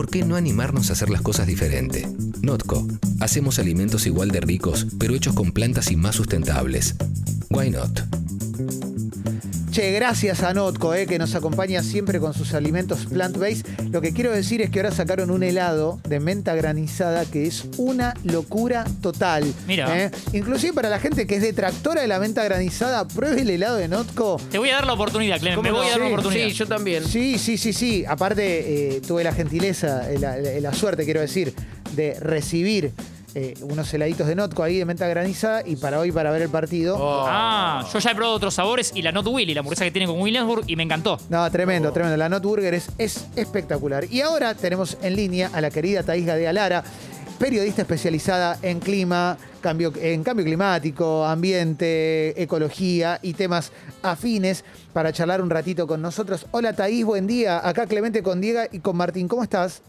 ¿por qué no animarnos a hacer las cosas diferente? Notco. Hacemos alimentos igual de ricos, pero hechos con plantas y más sustentables. Why not? Che, gracias a Notco, eh, que nos acompaña siempre con sus alimentos plant-based. Lo que quiero decir es que ahora sacaron un helado de menta granizada que es una locura total. Mira. eh. Inclusive para la gente que es detractora de la menta granizada, pruebe el helado de Notco. Te voy a dar la oportunidad, Clemen. ¿Cómo Me voy no? a dar la Sí, oportunidad. Sí, yo también. Sí, sí, sí, sí. Aparte, eh, tuve la gentileza, eh, la, la- la suerte, quiero decir, de recibir eh, unos heladitos de Notco ahí de menta granizada y para hoy, para ver el partido. Oh. Ah, yo ya he probado otros sabores y la Not Willy, la hamburguesa que tiene con Williamsburg, y me encantó. No, tremendo, tremendo. La Not Burger es, es espectacular. Y ahora tenemos en línea a la querida Thais Gadea Lara, periodista especializada en clima, cambio, en cambio climático, ambiente, ecología y temas afines para charlar un ratito con nosotros. Hola Thais, buen día. Acá Clemente con Diego y con Martín. ¿Cómo estás?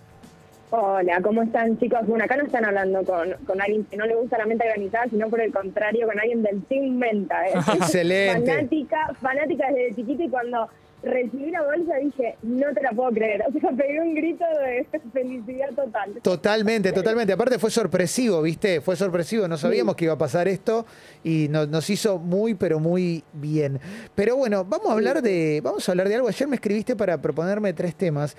Hola, ¿cómo están chicos? Bueno, acá no están hablando con, con alguien que no le gusta la menta granizada, sino por el contrario, con alguien del Team Menta. ¿eh? Excelente. Fanática, fanática desde chiquita y cuando recibí la bolsa dije, no te la puedo creer. O sea, pegué un grito de felicidad total. Totalmente, totalmente. Aparte fue sorpresivo, ¿viste? Fue sorpresivo. No sabíamos que iba a pasar esto y no- nos hizo muy, pero muy bien. Pero bueno, vamos a hablar de, vamos a hablar de algo. Ayer me escribiste para proponerme tres temas.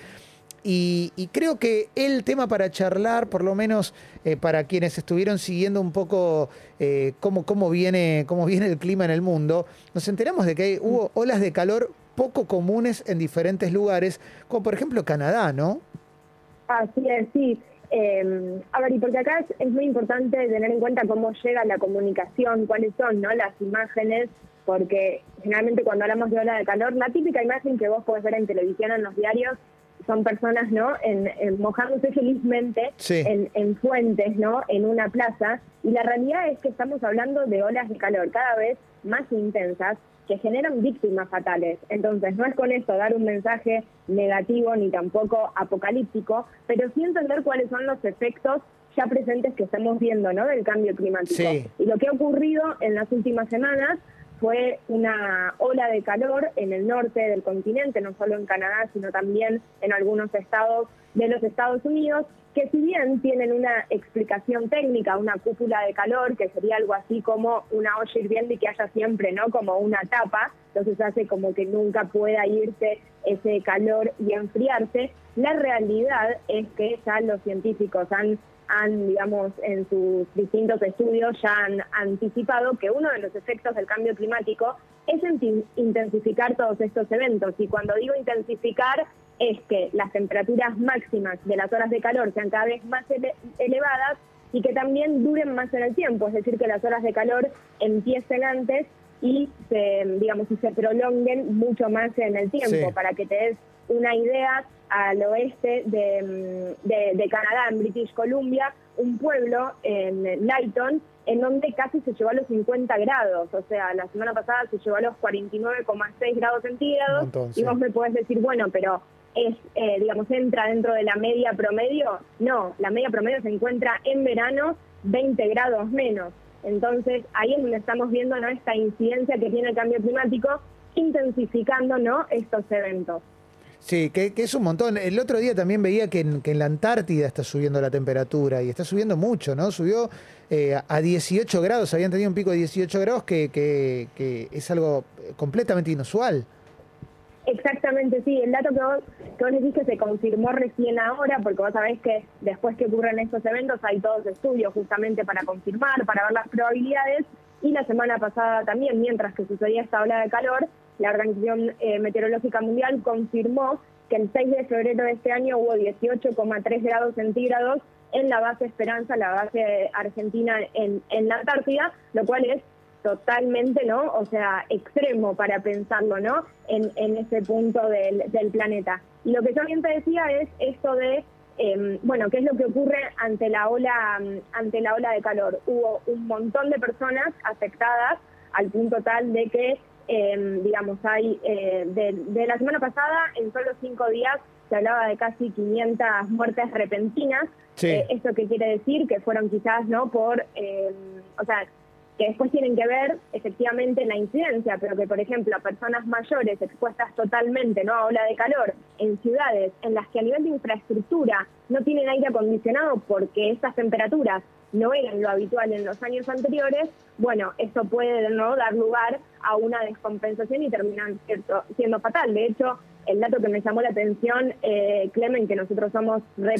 Y, y creo que el tema para charlar, por lo menos eh, para quienes estuvieron siguiendo un poco eh, cómo, cómo, viene, cómo viene el clima en el mundo, nos enteramos de que hubo olas de calor poco comunes en diferentes lugares, como por ejemplo Canadá, ¿no? Así es, sí. Eh, a ver, y porque acá es, es muy importante tener en cuenta cómo llega la comunicación, cuáles son ¿no? las imágenes, porque generalmente cuando hablamos de ola de calor, la típica imagen que vos podés ver en televisión, en los diarios, son personas no en, en mojándose felizmente Sí. en, en fuentes, ¿no? en una plaza, y la realidad es que estamos hablando de olas de calor cada vez más intensas que generan víctimas fatales. Entonces, no es con esto dar un mensaje negativo ni tampoco apocalíptico, pero sí entender cuáles son los efectos ya presentes que estamos viendo, ¿no? Del cambio climático. Sí. Y lo que ha ocurrido en las últimas semanas fue una ola de calor en el norte del continente, no solo en Canadá, sino también en algunos estados de los Estados Unidos, que si bien tienen una explicación técnica, una cúpula de calor, que sería algo así como una olla hirviendo y que haya siempre, ¿no? Como una tapa, entonces hace como que nunca pueda irse ese calor y enfriarse. La realidad es que ya los científicos han han, digamos, en sus distintos estudios ya han anticipado que uno de los efectos del cambio climático es intensificar todos estos eventos. Y cuando digo intensificar, es que las temperaturas máximas de las horas de calor sean cada vez más ele- elevadas y que también duren más en el tiempo, es decir, que las horas de calor empiecen antes y se, digamos, y se prolonguen mucho más en el tiempo, Sí. para que te des una idea al oeste de, mm, de- de Canadá, en British Columbia, un pueblo en Lighton, en donde casi se llevó a los 50 grados, o sea, la semana pasada se llevó a los 49,6 grados centígrados, y vos me podés decir, bueno, pero es, eh, digamos, entra dentro de la media promedio. No, la media promedio se encuentra en verano 20 grados menos. Entonces, ahí es donde estamos viendo ¿no? esta incidencia que tiene el cambio climático, intensificando ¿no? estos eventos. Sí, que, que es un montón. El otro día también veía que en, que en la Antártida está subiendo la temperatura y está subiendo mucho, ¿no? Subió eh, a 18 grados, habían tenido un pico de 18 grados que, que- es algo completamente inusual. Exactamente, sí. El dato que vos, que vos decís que se confirmó recién ahora, porque vos sabés que después que ocurren estos eventos hay todos estudios justamente para confirmar, para ver las probabilidades. Y la semana pasada también, mientras que sucedía esta ola de calor, la Organización eh, Meteorológica Mundial confirmó que el 6 de febrero de este año hubo 18,3 grados centígrados en la base Esperanza, la base argentina en, en la Antártida, lo cual es totalmente, ¿no? O sea, extremo para pensarlo, ¿no? En, en ese punto del, del planeta. Y lo que yo bien te decía es esto de, eh, bueno, ¿qué es lo que ocurre ante la ola, ante la ola de calor? Hubo un montón de personas afectadas al punto tal de que, eh, digamos, hay eh, de, de la semana pasada, en solo cinco días, se hablaba de casi 500 muertes repentinas. Sí. Eh, ¿Esto qué quiere decir? Que fueron quizás, ¿no? Por, eh, o sea, que después tienen que ver efectivamente la incidencia, pero que por ejemplo a personas mayores expuestas totalmente ¿no? a ola de calor en ciudades en las que a nivel de infraestructura no tienen aire acondicionado porque estas temperaturas no eran lo habitual en los años anteriores, bueno, eso puede ¿no? dar lugar a una descompensación y terminar siendo fatal. De hecho, el dato que me llamó la atención, eh, Clemen, que nosotros somos re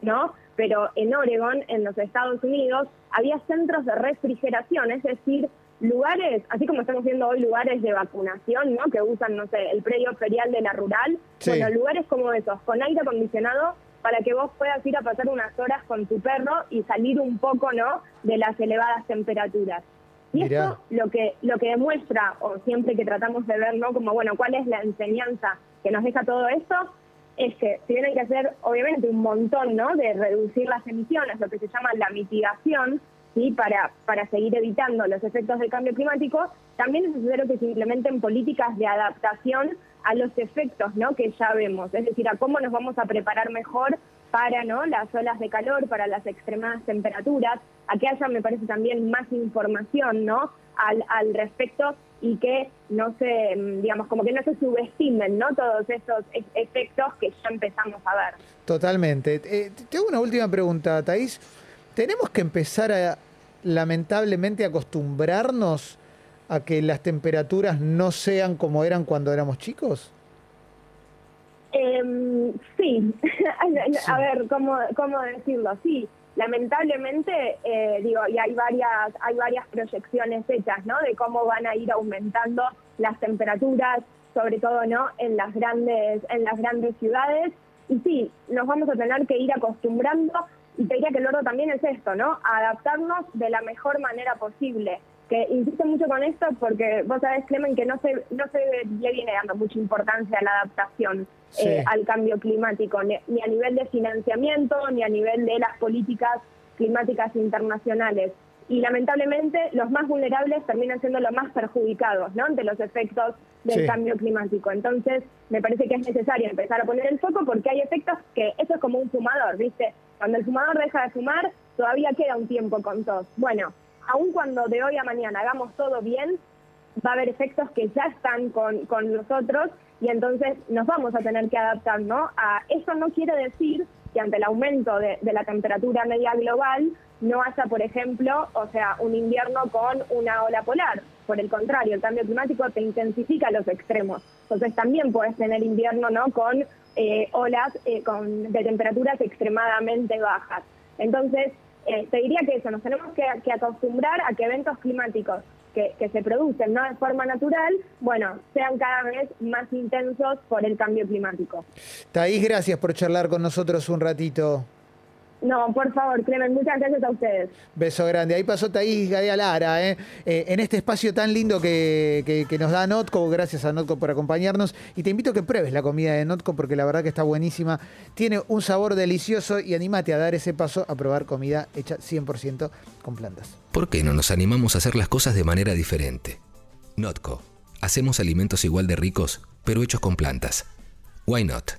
¿no? Pero en Oregon, en los Estados Unidos, había centros de refrigeración, es decir, lugares, así como estamos viendo hoy lugares de vacunación, ¿no? Que usan, no sé, el predio ferial de la rural, bueno, lugares como esos, con aire acondicionado para que vos puedas ir a pasar unas horas con tu perro y salir un poco, ¿no? De las elevadas temperaturas. Y eso lo que, lo que demuestra, o siempre que tratamos de ver, ¿no? Como, bueno, cuál es la enseñanza que nos deja todo esto, es que si que hacer, obviamente, un montón, ¿no? De reducir las emisiones, lo que se llama la mitigación, ¿sí? Para, para seguir evitando los efectos del cambio climático, también es necesario que se implementen políticas de adaptación a los efectos, ¿no? Que ya vemos, es decir, a cómo nos vamos a preparar mejor para ¿no? las olas de calor, para las extremadas temperaturas, a que haya, me parece, también más información ¿no? al, al respecto y que no se, mm, digamos, como que no se subestimen ¿no? todos esos efectos que ya empezamos a ver. Totalmente. Eh, tengo una última pregunta, Thais. ¿Tenemos que empezar a, lamentablemente, acostumbrarnos a que las temperaturas no sean como eran cuando éramos chicos? Eh, sí, a ver, ¿cómo, ¿cómo decirlo? Sí, lamentablemente, eh, digo, y hay varias, hay varias proyecciones hechas, ¿no? De cómo van a ir aumentando las temperaturas, sobre todo, ¿no? En las grandes, en las grandes ciudades. Y sí, nos vamos a tener que ir acostumbrando, y te diría que el oro también es esto, ¿no? adaptarnos de la mejor manera posible que insisto mucho con esto porque vos sabés, Clemen, que no se, no se le viene dando mucha importancia a la adaptación eh, al cambio climático, ni, a nivel de financiamiento, ni a nivel de las políticas climáticas internacionales. Y lamentablemente los más vulnerables terminan siendo los más perjudicados ¿no? ante los efectos del cambio climático. Entonces, me parece que es necesario empezar a poner el foco porque hay efectos que eso es como un fumador, ¿viste? Cuando el fumador deja de fumar, todavía queda un tiempo con tos. Bueno, aun cuando de hoy a mañana hagamos todo bien, va a haber efectos que ya están con, con nosotros y entonces nos vamos a tener que adaptar, ¿no? Eso no quiere decir que ante el aumento de, de, la temperatura media global no haya, por ejemplo, o sea, un invierno con una ola polar. Por el contrario, el cambio climático te intensifica los extremos. Entonces también puedes tener invierno, ¿no? Con eh, olas eh, con, de temperaturas extremadamente bajas. Entonces, eh, te diría que eso, nos tenemos que, acostumbrar a que eventos climáticos que, se producen ¿no? de forma natural, bueno, sean cada vez más intensos por el cambio climático. Taís, gracias por charlar con nosotros un ratito. No, por favor, Clemen, muchas gracias a ustedes. Beso grande. Ahí pasó Taís Gadea Lara, ¿eh? ¿eh? en este espacio tan lindo que, nos da Notco. Gracias a Notco por acompañarnos. Y te invito a que pruebes la comida de Notco porque la verdad que está buenísima. Tiene un sabor delicioso y animate a dar ese paso a probar comida hecha 100% con plantas. ¿Por qué no nos animamos a hacer las cosas de manera diferente? Notco. Hacemos alimentos igual de ricos, pero hechos con plantas. Why not?